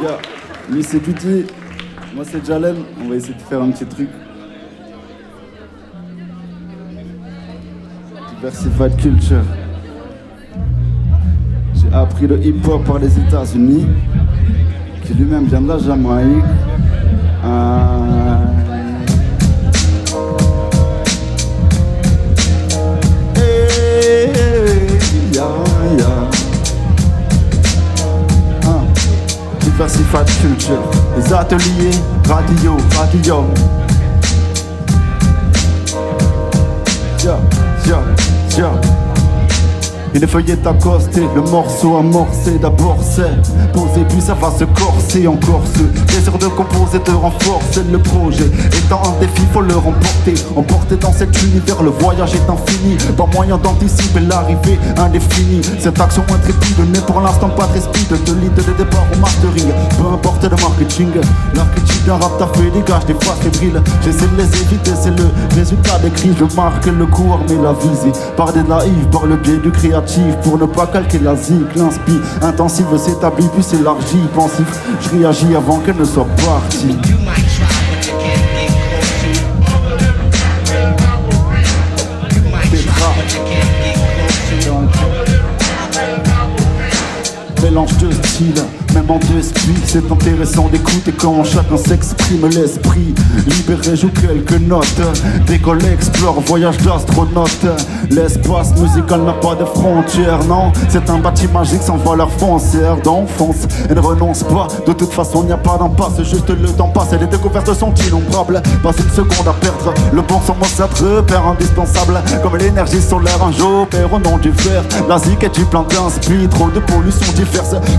Yeah. Lui c'est Tutti, moi c'est Jalen, on va essayer de faire un petit truc. Diversified culture. J'ai appris le hip-hop par les États-Unis, qui lui-même vient de la Jamaïque. Euh, Culture. Les ateliers, radio, radio. Yeah, yeah, yeah. Et les feuilles est accostée, le morceau amorcé d'abord c'est posé puis ça va se corser encore ce désir de composer de renforcer le projet. Étant un défi faut le remporter. Emporter dans cet univers le voyage est infini. Pas moyen d'anticiper l'arrivée indéfinie. Cette action intrépide n'est pour l'instant pas très speed. De l'idée de départ au mastering peu importe le marketing l'archétype d'un rap t'a fait dégage des fois fébriles. J'essaie de les éviter c'est le résultat des cris. Je marque le coup armé la visée par des naïfs. Par le biais du créatif pour ne pas calquer la zik l'inspi intensive s'établit puis pensif. Je réagis avant qu'elle ne soit partie De style, même en deux esprits, c'est intéressant d'écouter quand chacun s'exprime l'esprit. Libéré, joue quelques notes, décolle, explore, voyage d'astronaute. L'espace musical n'a pas de frontières, non, c'est un bâtiment magique sans valeur foncière d'enfance. Elle ne renonce pas, de toute façon, il n'y a pas d'impasse, juste le temps passe et les découvertes sont innombrables. Pas une seconde à perdre, le bon ça te repère indispensable, comme l'énergie solaire, un jour perd au nom du fer. La zik est du plein d'inspi, trop de pollution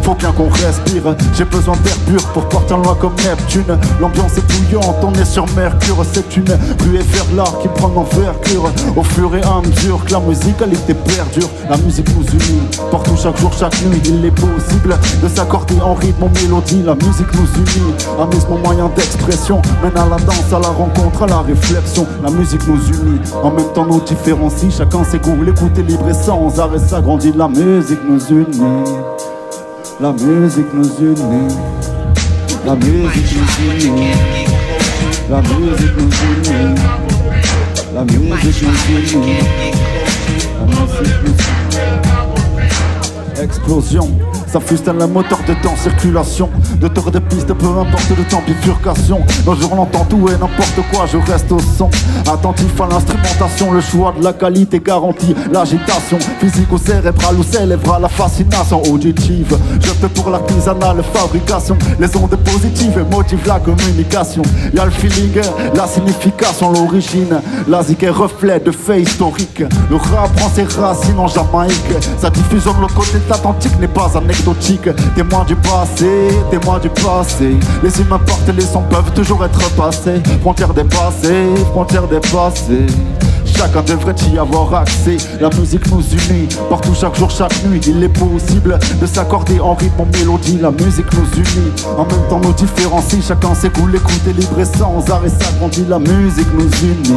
faut bien qu'on respire. J'ai besoin d'air pur pour partir loin comme Neptune. L'ambiance est bouillante, on est sur Mercure, c'est une ruée vers l'art qui prend l'envergure. Au fur et à mesure que la musicalité perdure, la musique nous unit. Partout, chaque jour, chaque nuit, il est possible de s'accorder en rythme, en mélodie. La musique nous unit, un mon moyen d'expression. Mène à la danse, à la rencontre, à la réflexion. La musique nous unit, en même temps nous différencie. Chacun ses goûts, l'écoute est libre et sans arrêt s'agrandit. La musique nous unit. La musique nous unit. La musique nous unit. La musique nous unit. La musique nous unit. La musique nous unit. Explosion. Ça fustine le moteur de temps, circulation De tour de piste, peu importe le temps, bifurcation. Nos jours l'entend tout et n'importe quoi, je reste au son. Attentif à l'instrumentation, le choix de la qualité garantit L'agitation, physique ou cérébrale ou célébrale La fascination auditive, fais pour l'artisanale fabrication. Les ondes positives motivent la communication. Y'a le feeling, la signification, l'origine. La zik est reflet de faits historiques. Le rap prend ses racines en Jamaïque. Sa diffusion de l'autre côté de l'Atlantique n'est pas anecdotique Témoin du passé, témoin du passé Les humains portent les sons peuvent toujours être passés Frontières dépassées, frontières dépassées Chacun devrait y avoir accès. La musique nous unit partout, chaque jour, chaque nuit. Il est possible de s'accorder en rythme, en mélodie. La musique nous unit, en même temps nous différencie. Chacun ses goûts, l'écoute est libre et sans arrêt s'agrandit. La musique nous unit.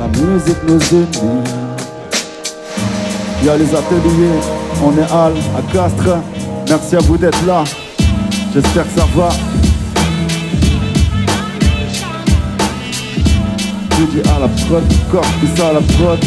La musique nous unit. Il y a les ateliers, on est Al à Castres. Merci à vous d'être là. J'espère que ça va. Je dis à la prod, corps, tout ça à la prod.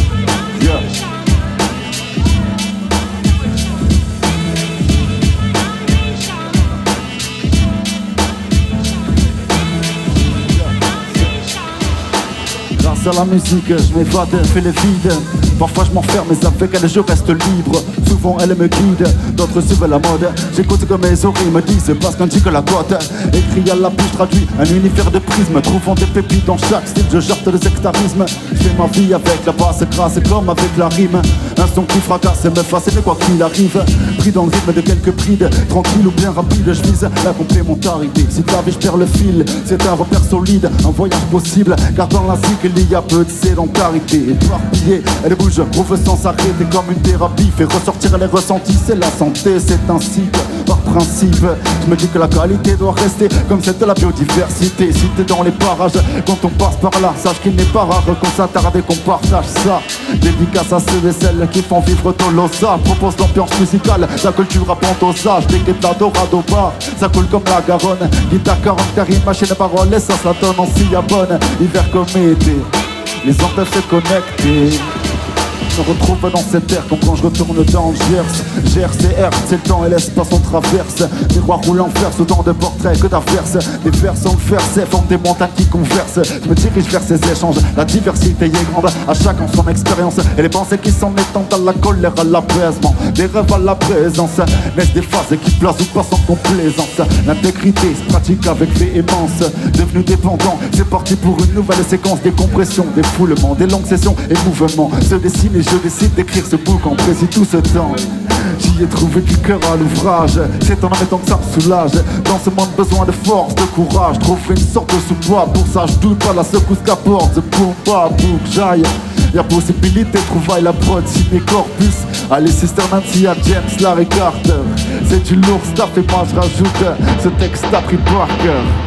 Grâce à la musique, je m'évade, fais les vides. Parfois je m'enferme, mais avec elle je reste libre. Souvent elle me guide, d'autres suivent la mode. J'écoute que mes oreilles me disent parce qu'on dit que la cote. Écrit à la bouche, traduit un univers de prisme. Trouvant des pépites dans chaque style, je jarte le sectarisme. Je fais ma vie avec la basse grâce comme avec la rime. Un son qui fracasse et me fascine quoi qu'il arrive. Pris dans le rythme de quelques prides, tranquille ou bien rapide, je vise la complémentarité. Si ta vie je perds le fil, c'est un repère solide, un voyage possible. Car dans la zik il y a peu de sédentarité. Éparpillé, elle bouge prouve sans s'arrêter comme une thérapie. Fait ressortir les ressentis, c'est la santé, c'est ainsi que par principe, je me dis que la qualité doit rester comme celle de la biodiversité. Si t'es dans les parages, quand on passe par là, sache qu'il n'est pas rare qu'on s'attarde et qu'on partage ça. Dédicace à ceux et qui font vivre Tolosa. Propose l'ambiance musicale, la culture à sage Des guettes dorado bar, ça coule comme la Garonne. Guitare 40 carré, machine parole, et ça, ça donne en à bonne. Hiver comme les peuvent se connecter me retrouve dans cette terre comme quand je retourne dans Gers. Gers et R, c'est le temps et l'espace on traverse. Miroir roulant verse autant de portraits que d'averses. Des vers sans faire, c'est forment des montagnes qui conversent. Je me dirige vers ces échanges, la diversité est grande. À chacun son expérience et les pensées qui s'en étendent à la colère, à l'apaisement. Des rêves à la présence, naissent des phases qui placent ou passent en complaisance. L'intégrité se pratique avec véhémence. Devenu dépendant, c'est parti pour une nouvelle séquence. Des compressions, des foulements, des longues sessions et mouvements. Se dessinent je décide d'écrire ce bouc en précis tout ce temps. J'y ai trouvé du cœur à l'ouvrage. C'est en admettant que ça me soulage. Dans ce monde, besoin de force, de courage. Trouver une sorte de sous-poids. Pour ça, je doute pas la secousse qu'apporte. Boom, pas, boum, j'aille. Y'a possibilité, trouvaille la prod, mes corpus. Allez, Sister Nancy à James, Larry Carter. C'est du lourd stuff et moi je rajoute ce texte à pris par cœur.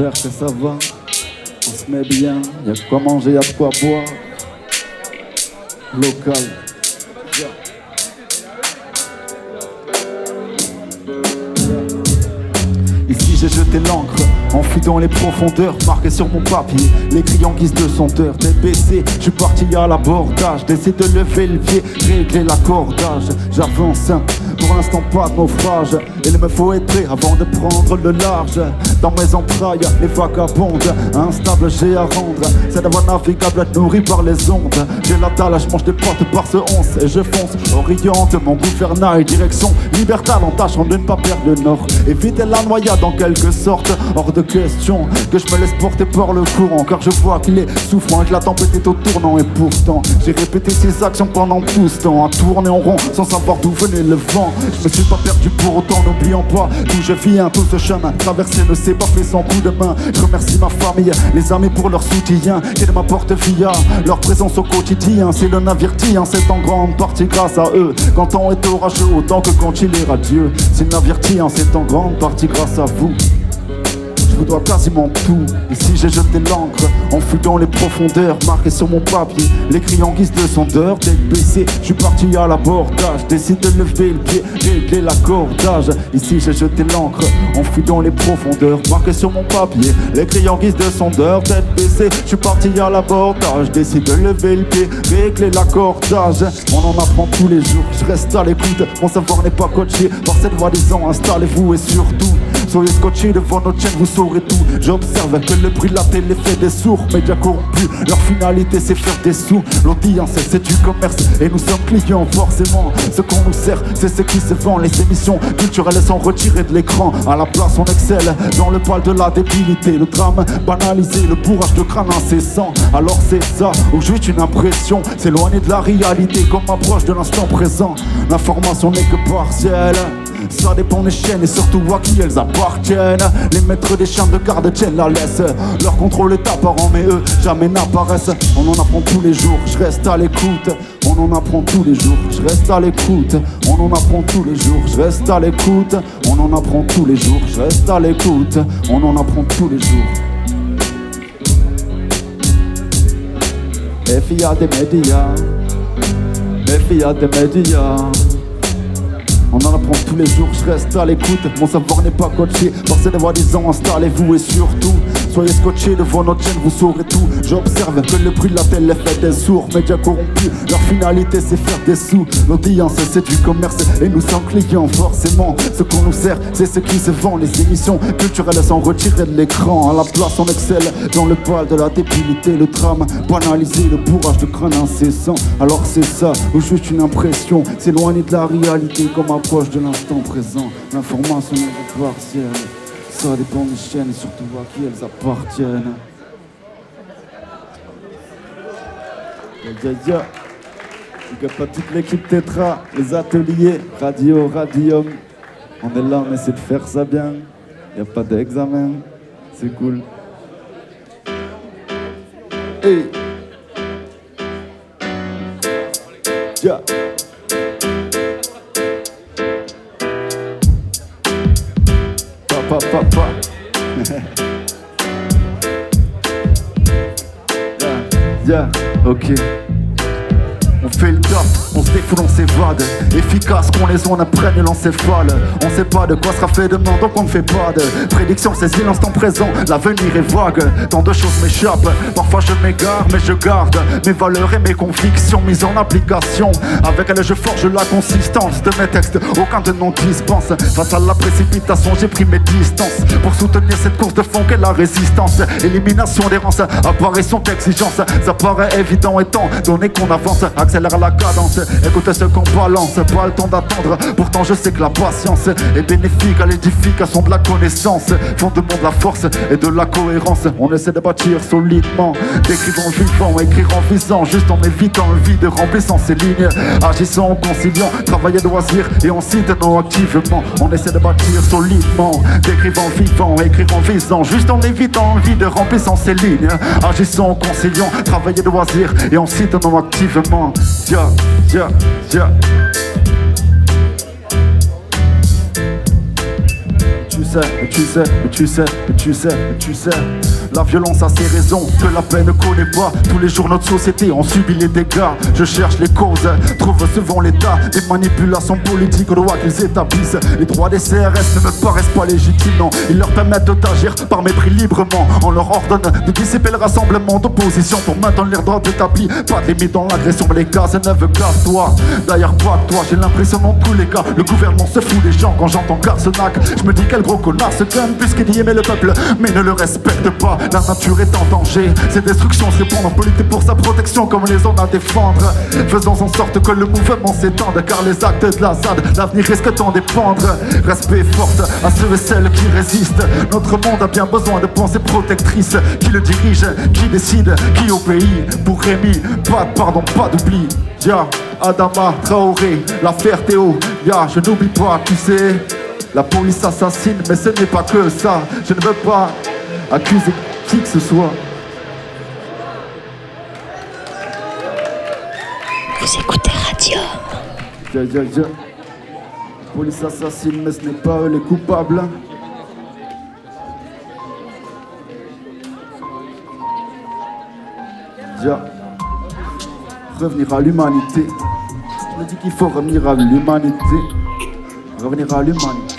Que ça va, on se met bien, y a quoi manger, y a quoi boire. Local. Ici j'ai jeté l'encre, enfui dans les profondeurs, marqué sur mon papier, les en guise de sondeur, tête baissée, je suis parti à l'abordage, d'essayer de lever le pied, régler l'accordage, j'avance pour l'instant pas de naufrage. Il me faut prêt avant de prendre le large. Dans mes entrailles, les vagabondes Instable, j'ai à rendre. C'est voie navigable nourrie par les ondes. J'ai la dalle, je mange des potes par ce once Et je fonce, oriente mon gouvernail Direction libertale en tâchant de ne pas perdre le nord. Éviter la noyade en quelque sorte. Hors de question que je me laisse porter par le courant Car je vois qu'il est souffrant et que la tempête est au tournant. Et pourtant, j'ai répété ces actions pendant tout ce temps. À tourner en rond sans savoir d'où venait le vent je me suis pas perdu pour autant, n'oublions pas d'où je viens, tout ce chemin traversé ne s'est pas fait sans coup de main. Je remercie ma famille, les amis pour leur soutien, qu'ils m'apportent via leur présence au quotidien. C'est le navire c'est en grande partie grâce à eux. Quand on est orageux, autant que quand il est radieux. C'est le navire c'est en grande partie grâce à vous vous dois quasiment tout. Ici j'ai jeté l'encre, fut dans les profondeurs, marqué sur mon papier, l'écrit en guise de sondeur, tête baissée, je suis parti à l'abordage, décide de lever le pied, régler l'accordage. Ici j'ai jeté l'encre, fut dans les profondeurs, marqué sur mon papier, l'écrit en guise de sondeur, tête baissée, je suis parti à l'abordage, décide de lever le pied, régler l'accordage. On en apprend tous les jours, je reste à l'écoute, mon savoir n'est pas coaché par cette voix disant installez-vous et surtout Soyez scotchés devant notre chaîne, vous saurez tout. J'observe que le prix de la télé fait des sourds, médias corrompus. Leur finalité, c'est faire des sous. L'audience, c'est du commerce et nous sommes clients, forcément. Ce qu'on nous sert, c'est ce qui se vend. Les émissions culturelles sont retirées de l'écran. À la place, on excelle dans le poil de la débilité. Le drame banalisé, le bourrage de crâne incessant. Alors c'est ça, où juste une impression. S'éloigner de la réalité comme approche de l'instant présent. L'information n'est que partielle. Ça dépend des chaînes et surtout à qui elles appartiennent. Les maîtres des chiens de garde tiennent la laisse. Leur contrôle est apparent, mais eux jamais n'apparaissent. On en apprend tous les jours, je reste à l'écoute. On en apprend tous les jours, je reste à l'écoute. On en apprend tous les jours, je reste à l'écoute. On en apprend tous les jours, je reste à l'écoute. On en apprend tous les jours. Méfia des médias, méfia des médias. On en apprend tous les jours, je reste à l'écoute. Mon savoir n'est pas coaché par ces disant installez-vous et surtout, soyez scotchés devant notre chaîne, vous saurez tout. J'observe que le bruit de la télé fait des sourds, médias corrompus. Leur finalité, c'est faire des sous. L'audience, c'est du commerce et nous sommes clients, forcément. Ce qu'on nous sert, c'est ce qui se vend. Les émissions culturelles sont retirées de l'écran. À la place, on excelle dans le poil de la débilité, le drame banalisé, le bourrage de crâne incessant. Alors c'est ça, ou juste une impression, s'éloigner de la réalité comme approche de l'instant présent. L'information est partielle, ça dépend des chaînes et surtout à qui elles appartiennent. Ya, ya, ya. pas toute l'équipe Tetra, les ateliers, radio, radium. On est là, on essaie de faire ça bien. Y a pas d'examen, c'est cool. Hey. Yeah. Pa, pa, pa, pa. yeah, yeah, ok. On fait le taf, on se défoule, on s'évade. Efficace qu'on les on apprenne l'encéphale. On sait pas de quoi sera fait demain, donc on ne fait pas de prédiction. Saisis l'instant présent, l'avenir est vague. Tant de choses m'échappent, parfois je m'égare, mais je garde mes valeurs et mes convictions mises en application. Avec elles, je forge la consistance de mes textes. Aucun de non dispense. Face à la précipitation, j'ai pris mes distances pour soutenir cette course de fond qu'est la résistance. Élimination d'errance, apparition d'exigence. Ça paraît évident étant donné qu'on avance accélère la cadence. Écoutez ce qu'on balance, pas le temps d'attendre. Pourtant, je sais que la patience est bénéfique à l'édification de la connaissance. Fondement de la force et de la cohérence. On essaie de bâtir solidement, décrivant vivant, écrire en visant, juste en évitant le vide, remplissant ces lignes. Agissant en conciliant, travailler de loisir et en non activement. On essaie de bâtir solidement, décrivant vivant, écrire en visant, juste en évitant le vide, remplissant ces lignes. Agissant en conciliant, travailler loisir et en non activement. Yeah, yeah, yeah. Tu sais, tu sais, tu sais, tu sais, tu sais. La violence a ses raisons que la paix ne connaît pas. Tous les jours, notre société en subit les dégâts. Je cherche les causes, trouve souvent l'état des manipulations politiques, droits qu'ils établissent. Les droits des CRS ne me paraissent pas légitimes. Ils leur permettent d'agir par mépris librement. On leur ordonne de dissiper le rassemblement d'opposition pour maintenir leurs droits établis. Pas de dans l'agression, mais les gaz ne casse-toi. D'ailleurs, pas toi, j'ai l'impression dans tous les cas. Le gouvernement se fout des gens quand j'entends Garcenac. Je me dis quel gros connard ce gun, puisqu'il y aimait le peuple, mais ne le respecte pas. La nature est en danger. Ces destructions se répondent en politique pour sa protection, comme les zones à défendre. Faisons en sorte que le mouvement s'étende, car les actes de la ZAD, l'avenir risque d'en dépendre. Respect forte à ceux et celles qui résistent. Notre monde a bien besoin de pensées protectrices. Qui le dirige, qui décide, qui obéit. Pour Rémi, pas de pardon, pas d'oubli. Ya, Adama, Traoré, l'affaire Théo. Ya, je n'oublie pas, tu sais. La police assassine, mais ce n'est pas que ça. Je ne veux pas accuser qui que ce soit. Vous écoutez Radio. Ja, ja, ja. Police assassine, mais ce n'est pas eux les coupables. Revenir à l'humanité. Je me dis qu'il faut revenir à l'humanité. Revenir à l'humanité.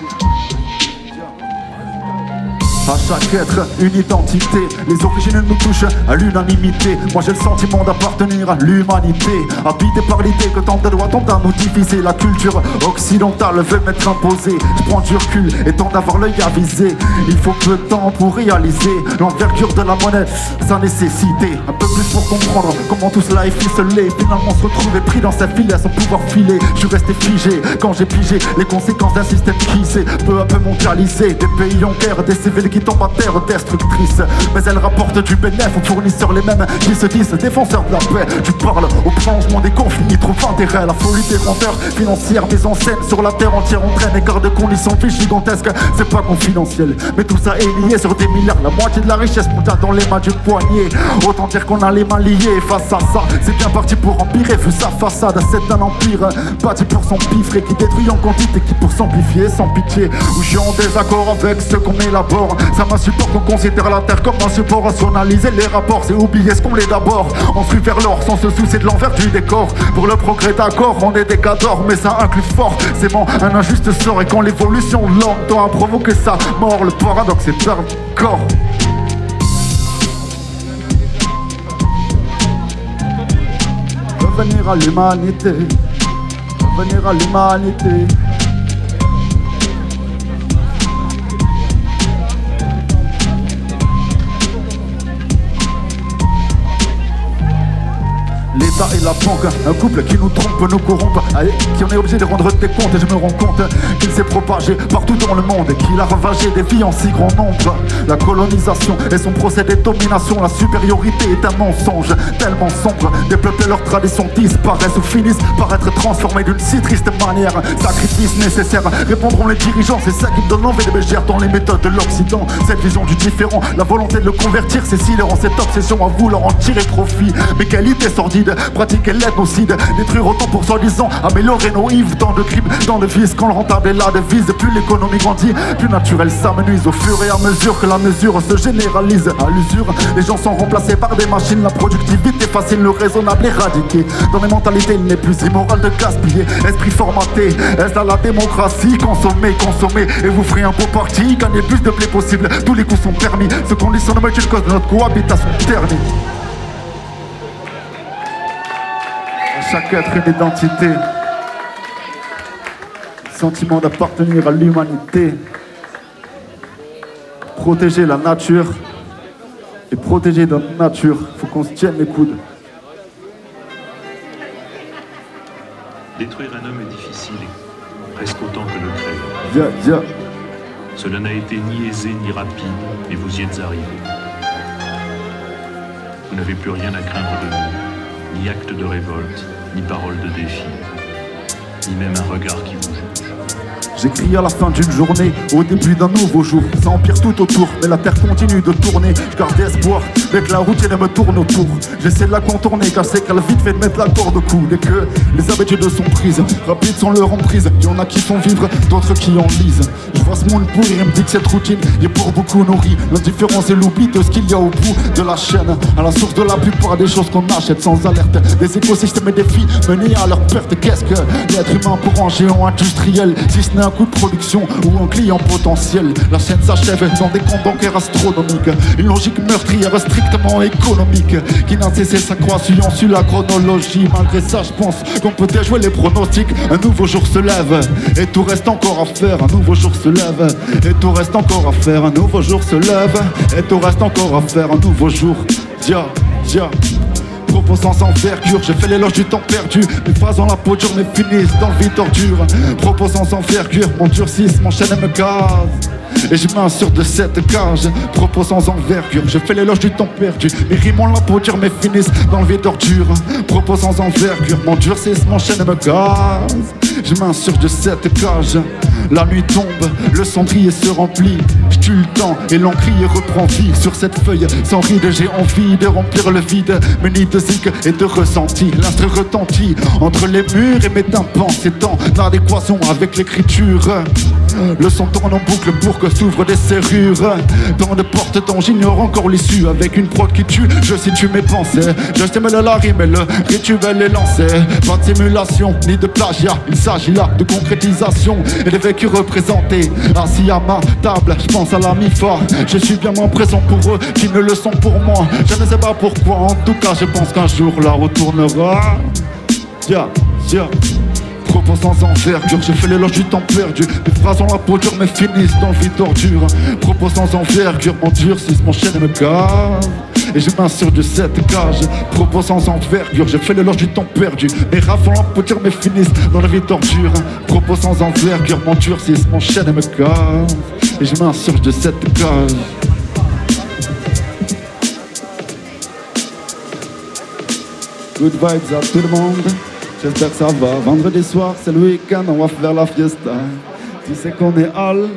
À chaque être, une identité. Les origines nous touchent à l'unanimité. Moi j'ai le sentiment d'appartenir à l'humanité. Habité par l'idée que tant de lois tentent à nous diviser. La culture occidentale veut m'être imposée. Je prends du recul et tente d'avoir l'œil avisé. Il faut peu de temps pour réaliser l'envergure de la monnaie, sa nécessité. Un peu plus pour comprendre comment tout cela est ficelé. Finalement se retrouver pris dans cette file à son pouvoir filer. Je suis resté figé quand j'ai pigé les conséquences d'un système qui s'est peu à peu mondialisé. Des pays en guerre, des civils qui tombe à terre destructrice Mais elle rapporte du bénéfice aux fournisseurs les mêmes qui se disent défenseurs de la paix. Tu parles au prolongement des conflits, trouvent intérêt La folie des vendeurs financières mise en sur la terre entière entraîne écart de conditions fiches gigantesques. C'est pas confidentiel, mais tout ça est lié sur des milliards. La moitié de la richesse mondiale dans les mains du poignet. Autant dire qu'on a les mains liées face à ça. C'est bien parti pour empirer vu sa façade. C'est un empire bâti pour son pifre qui détruit en quantité Qui pour s'amplifier sans pitié. Ou suis en désaccord avec ce qu'on élabore Ça m'insupporte qu'on considère la terre comme un support rationaliser les rapports, c'est oublier ce qu'on est d'abord. On suit vers l'or sans se soucier de l'envers du décor. Pour le progrès d'accord, on est des cadors, mais ça inclut fort. C'est bon, un injuste sort et quand l'évolution lente doit provoquer sa mort, le paradoxe est corps. Revenir à l'humanité, revenir à l'humanité. me Et la banque, un couple qui nous trompe, nous corrompt, allez, qui on est obligé de rendre des comptes. Et je me rends compte qu'il s'est propagé partout dans le monde qu'il a ravagé des vies en si grand nombre. La colonisation et son procédé de domination, la supériorité est un mensonge tellement sombre. Des peuples et leurs traditions disparaissent ou finissent par être transformés d'une si triste manière. Sacrifice nécessaire, répondront les dirigeants, c'est ça qui donne l'envie de me dans les méthodes de l'Occident. Cette vision du différent, la volonté de le convertir, c'est si leur cette obsession à vouloir en tirer profit. Mais qualité sordide pratiquer l'écocide, détruire autant pour soi-disant, améliorer nos Yves, tant de crimes, tant de vices, quand le rentable est là, devise, plus l'économie grandit, plus naturel s'amenuise. Au fur et à mesure que la mesure se généralise à l'usure. Les gens sont remplacés par des machines, la productivité facile, le raisonnable éradiqué. Dans les mentalités, il n'est plus immoral de gaspiller, esprit formaté, est-ce à la démocratie, consommer, consommer, et vous ferez un beau parti, gagner plus de blé possible, tous les coups sont permis, ce conditionnement est une cause de notre cohabitation. Thermique. Chaque être une identité. Sentiment d'appartenir à l'humanité. Protéger la nature et protéger notre nature. Faut qu'on se tienne les coudes. Détruire un homme est difficile, presque autant que le créer. Cela n'a été ni aisé ni rapide, mais vous y êtes arrivé. Vous n'avez plus rien à craindre de vous, ni acte de révolte, ni parole de défi, ni même un regard qui vous juge. J'écris à la fin d'une journée, au début d'un nouveau jour. Ça empire tout autour, mais la terre continue de tourner. Je garde espoir, dès que la routine me tourne autour. J'essaie de la contourner, car c'est qu'elle vite fait de mettre la corde au cou. Dès que les habitudes sont prises, rapides sont leur emprise. Y en a qui font vivre, d'autres qui en lisent. Je vois ce monde pourrir et me dit que cette routine est pour beaucoup nourrie. L'indifférence et l'oubli de ce qu'il y a au bout de la chaîne. À la source de la plupart des choses qu'on achète sans alerte. Des écosystèmes et des vies menés à leur perte. Qu'est-ce que l'être humain pour un géant industriel, si ce n'est coup de production ou un client potentiel. La chaîne s'achève dans des comptes bancaires astronomiques. Une logique meurtrière strictement économique qui n'a cessé sa croissance sur la chronologie. Malgré ça, je pense qu'on peut déjouer les pronostics. Un nouveau jour se lève et tout reste encore à faire. Un nouveau jour se lève et tout reste encore à faire. Un nouveau jour se lève et tout reste encore à faire. Un nouveau jour, dia, dia propos sans envergure. J'ai fait l'éloge du temps perdu. Mes phrases ont la peau dure, mais finissent dans le vide ordure. Propos sans envergure, mon durcisse, mon chaîne me gaz. Et je m'insure de cette cage, propos sans envergure. Je fais l'éloge du temps perdu. Mes rimes la dure, mais finissent dans le vide d'ordure. Propos sans envergure, mon durcisse, mon chaîne me gaz. Je m'insurge de cette cage. La nuit tombe, le cendrier se remplit. Je tue le temps et l'encrier reprend vie sur cette feuille. Sans ride, j'ai envie de remplir le vide. Muni de zik et de ressenti. L'instru retentit entre les murs et mes tympans. C'est en adéquation avec l'écriture. Le son tourne en boucle pour que s'ouvrent des serrures. Dans de portes dont j'ignore encore l'issue. Avec une prod qui tue, je situe mes pensées. Je stimule la rime et le rituel est lancé. Pas de simulation ni de plagiat. S'agit là de concrétisation et de vécu représenté. Assis à ma table, je pense à la mi-fa. Je suis bien moins présent pour eux qui ne le sont pour moi. Je ne sais pas pourquoi, en tout cas, je pense qu'un jour la retournera. Yeah, yeah. Propos sans envergure, j'ai fait l'éloge du temps perdu. Mes phrases la peau dure, mais finissent dans le vide d'ordure. Propos sans envergure, mon durcisse, mon chaîne me gave. Et je m'insure de cette cage. Propos sans envergure, j'ai fait l'éloge du temps perdu. Mes rafles la peau dure, mais finissent dans le vide d'ordure. Propos sans envergure, mon mon chaîne me gave. Et je m'insure de cette cage. Good vibes à tout le monde. J'espère que ça va. Vendredi soir, c'est le week-end, on va faire la fiesta. Tu sais qu'on est hall,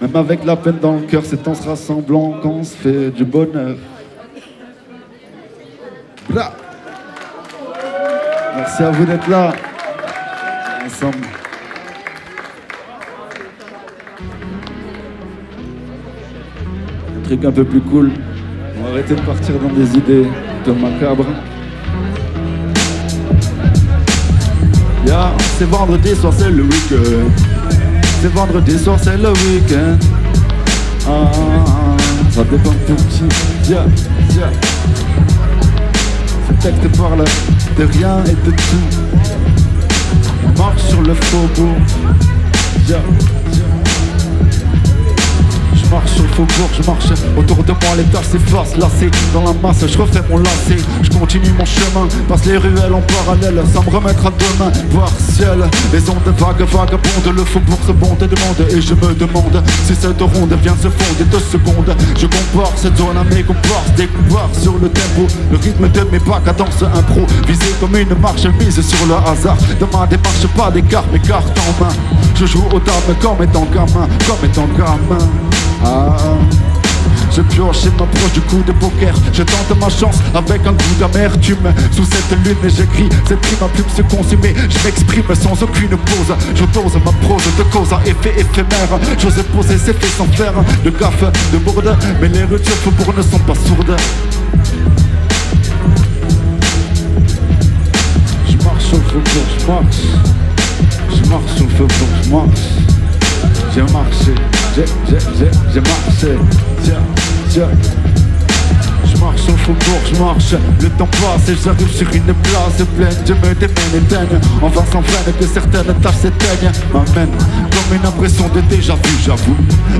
même avec la peine dans le cœur, c'est en se rassemblant qu'on se fait du bonheur. Merci à vous d'être là. Ensemble. truc un peu plus cool. On va arrêter de partir dans des idées de macabres. C'est vendredi soir, c'est le week-end. C'est vendredi soir, c'est le week-end. Ah, ah, ah, ça dépend de qui. Yeah, yeah. Ce texte parle de rien et de tout. On marche sur le faubourg. Yeah je marche le faubourg, je marche. Autour de moi, les tas s'effacent, lassé. Dans la masse, je refais mon lacet, je continue mon chemin, passe les ruelles en parallèle, sans me remettre à demain, voir ciel, les ondes vagues, vagabondes, le faubourg se bonde et demande, et je me demande si cette ronde vient se fonder deux secondes, je compare cette zone à mes comparses, découvert sur le tempo, le rythme de mes pas, cadence impro, visé comme une marche mise sur le hasard, de ma démarche pas d'écart, mes cartes en main, je joue aux dames comme étant gamin, comme étant gamin. Ah. Je pioche et m'approche du coup de poker. Je tente ma chance avec un goût d'amertume. Sous cette lune j'écris, cette rime ma plume se consumer. Je m'exprime sans aucune pause. Je dose ma prose de cause à effet éphémère. J'ose poser ces faits sans faire de gaffe, de bourde. Mais les rutures pour ne sont pas sourdes. Je marche le faubourg, je marche. Je marche le faubourg, je marche j'ai marché, j'ai, j'ai, j'ai, j'ai marché, tiens, tiens. Je marche au faubourg, je marche, le temps passe et j'arrive sur une place pleine. Je me démène et en vain sans peine que certaines tâches s'éteignent. M'amène comme une impression de déjà vu, j'avoue.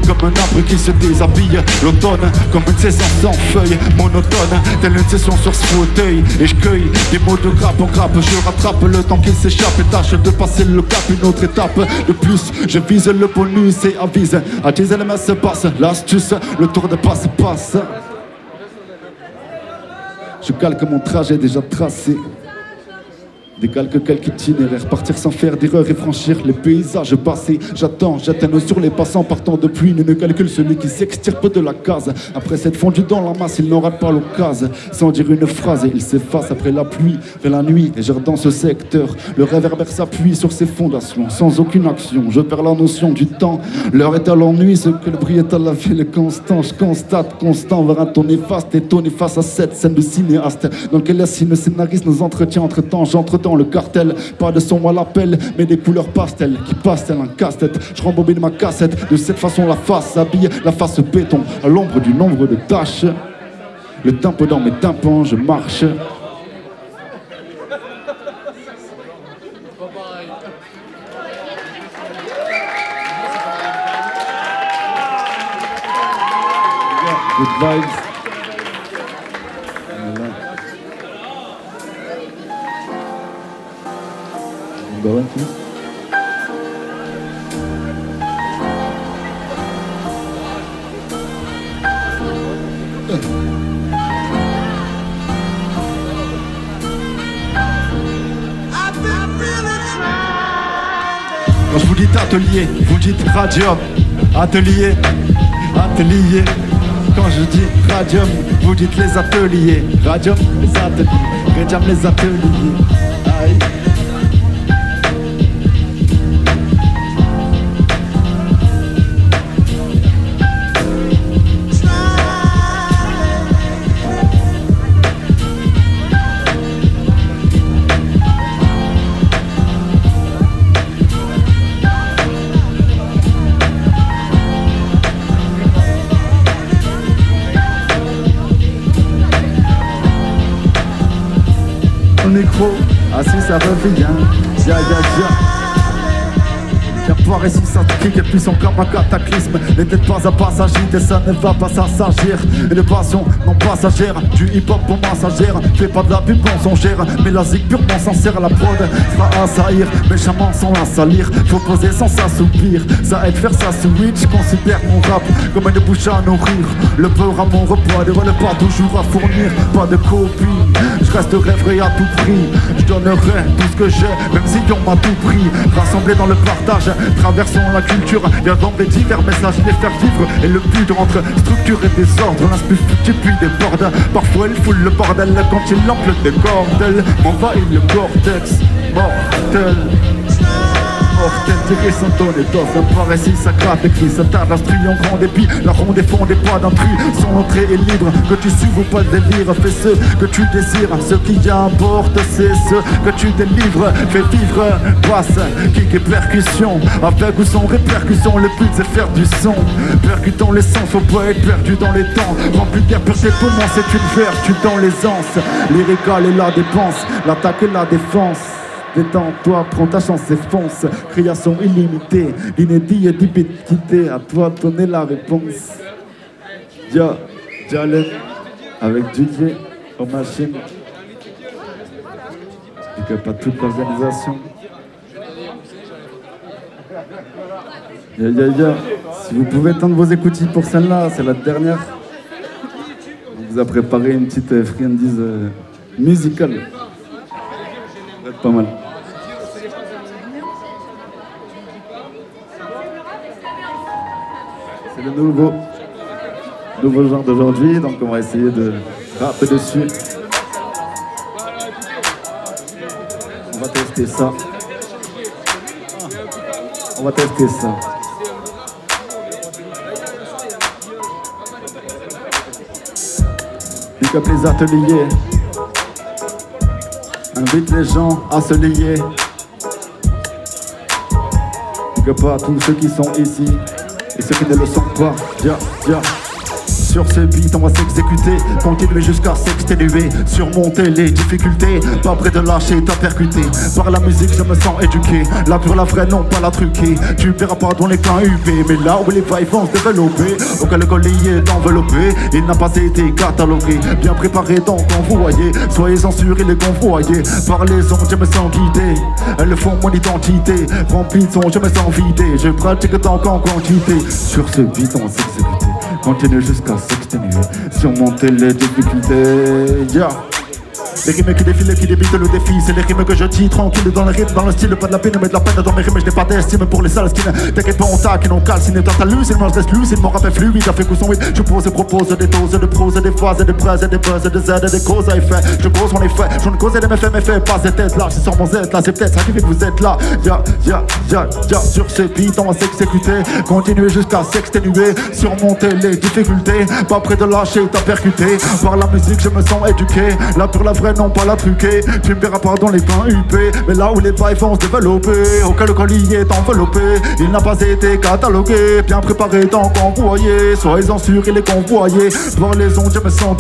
Comme un arbre qui se déshabille, l'automne Comme une saison sans feuilles, monotone Telle une session sur ce fauteuil. Et je cueille des mots de grappe en grappe. Je rattrape le temps qui s'échappe et tâche de passer le cap. Une autre étape. De plus, je vise le bonus et avise. À tes éléments se passe l'astuce, le tour de passe-passe je calque mon trajet déjà tracé. Décalque quelques itinéraires, partir sans faire d'erreur et franchir les paysages passés. J'attends, j'atteins sur les passants partant de pluie. Ne calcule celui qui s'extirpe de la case. Après s'être fondu dans la masse, il n'aura pas l'occasion. Sans dire une phrase, il s'efface après la pluie, vers la nuit. Et dans ce secteur, le réverbère s'appuie sur ses fondations, sans aucune action. Je perds la notion du temps. L'heure est à l'ennui, ce que le bruit est à la ville constant. Je constate constant vers un ton néfaste, étonné face à cette scène de cinéaste dans lequel le scénariste nos entretiens entre temps. Le cartel. Pas de son à l'appel, mais des couleurs pastel qui passent un casse-tête. Je rembobine ma cassette, de cette façon la face s'habille, la face béton, à l'ombre du nombre de tâches. Le tempo dans mes tympans, je marche. Good vibes. Quand je vous dis atelier, vous dites radium. Atelier, atelier. Quand je dis radium, vous dites les ateliers. Radium, les ateliers. Radium, les ateliers. Ça revient, ya ya ya. Voir ici ça kick et puis son comme un cataclysme. N'était pas un passager et ça ne va pas s'assagir. Une passion non passagère. Du hip hop pour massagère Fais pas de la pub mensongère Mais la zig purement sincère La prod sera assaillir. Méchamment sans la salir. Faut poser sans s'assoupir. Ça aide faire sa switch Considère mon rap. Comme une bouche à nourrir. Le peur à mon repas Des relais pas toujours à fournir. Pas de copie Je resterai vrai à tout prix. Je donnerai tout ce que j'ai Même si on m'a tout pris. Rassemblé dans le partage Traversons la culture, bien dans des divers messages, les faire vivre. Et le but entre structure et désordre L'inspire et puis déborde Parfois il fout le bordel quand il enfle des cordelles M'envahit le cortex mortel tiré sans tonne Dans un récit ça gratte et crie S'attarde l'instruit en grand dépit. La ronde des pas d'un tri Son entrée est libre Que tu suives ou pas le délire Fais ce que tu désires. Ce qui importe c'est ce que tu délivres. Fais vivre Passe Kick et percussion. Avec ou sans répercussion Le but c'est faire du son. Percutant les sens Faut pas être perdu dans les temps. Rempli d'air pour tes poumons C'est une vertu dans l'aisance. Lyrical et la dépense L'attaque et la défense Détends-toi, prends ta chance et fonce. Création illimitée, l'inédit est d'ubiquité. À toi de donner la réponse. Dia, Jalen, avec DJ aux machines. Et que pas toute l'organisation. Si vous pouvez tendre vos écoutilles pour celle-là, c'est la dernière. On vous a préparé une petite friandise euh, Pas mal. C'est le nouveau, nouveau genre d'aujourd'hui, donc on va essayer de rapper dessus. On va tester ça. On va tester ça. Pick up les ateliers. Invite les gens à se lier. Que pas tous ceux qui sont ici et ceux qui ne le sont pas. Sur ce beat, on va s'exécuter, continuer jusqu'à s'exténuer, surmonter les difficultés, pas près de lâcher, t'as percuté. Par la musique, je me sens éduqué, la pure, la vraie, non pas la truquée. Tu verras pas dans les plans UV, mais là où les vibes vont se développer, auquel le collier est enveloppé, il n'a pas été catalogué, bien préparé donc envoyé. Soyez-en sûrs, il est convoyé par les ondes, je me sens guidé. Elles font mon identité, rempli de je me sens vidé. Je pratique tant qu'en quantité. Sur ce beat, on va s'exécuter. Continue jusqu'à s'exténuer, surmonter les difficultés. Les rimes qui défilent, qui débitent le défi, c'est les rimes que je dis tranquille dans le rythme, dans le style, pas de la peine, mais de la peine dans mes rimes, je n'ai pas d'estime pour les sales skins. T'inquiète pas, on t'a qui n'ont calciné dans ta lucide, moi je laisse lucide, mon rap est fluide, a fait coup son Je pose et propose des doses, de prose, des phrases, des phrases, des buzz, des aides, des causes à effet. Je cause mon effet, je ne cause des méfaits, méfaits, pas cette tête là, je sors mon Z là, c'est peut-être ça qui fait que vous êtes là. Ya, ya, ya, ya, sur ces beats, on va s'exécuter, continuer jusqu'à s'exténuer, surmonter les difficultés, pas près de lâcher, t'as percuté. Par la musique, je me sens éduqué, la pure, la vraie, non pas la truquée. Tu me verras pas dans les pains UP, mais là où les vibes vont se développer, auquel le colis est enveloppé, il n'a pas été catalogué, bien préparé tant convoyé. Soyez-en sûrs, il est convoyé. Par les ondes, je me sens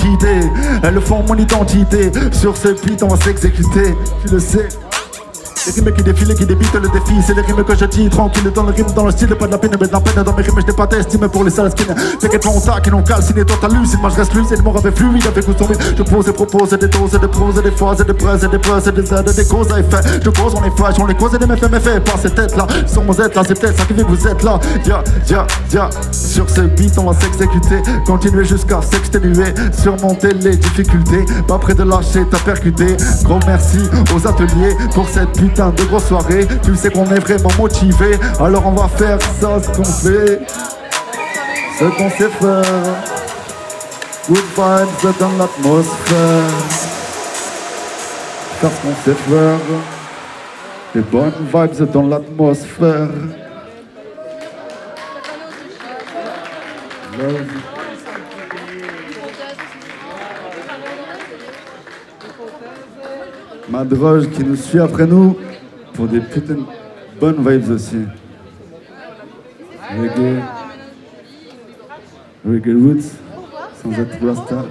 elles font mon identité. Sur ces on va s'exécuter, tu le sais. Les rimes qui défilent, qui débitent le défi, c'est les rimes que je dis tranquille dans le rime, dans le style, pas de la peine, mais de la peine dans mes rimes, je n'ai pas d'estime pour les sales skins. T'inquiète pas, on t'a qui n'ont calciné, toi t'as lucide, moi je reste lucide, mon rap est fluide avec ou son Je pose et propose des doses, des proses, des phrases, des preuves, des buzz, des aides, des causes à effet. Je cause, on est fâche, on les cause et des méfaits, méfaits, pas ces têtes là. Sur mon là, c'est peut-être ça qui fait que vous êtes là. Ya, ya, ya. Sur ce beat, on va s'exécuter, continuer jusqu'à s'exténuer, surmonter les difficultés, pas près de lâcher, t'as percuté. Gros merci aux ateliers pour cette de grosse soirée. Tu sais qu'on est vraiment motivé, alors on va faire ça, ce qu'on fait, ce qu'on sait faire. Good vibes dans l'atmosphère. Faire ce qu'on sait faire. Les bonnes vibes dans l'atmosphère. Love. Ma droge qui nous suit après nous pour des putains de bonnes vibes aussi. Reggae. Reggae Roots, sans être rasta.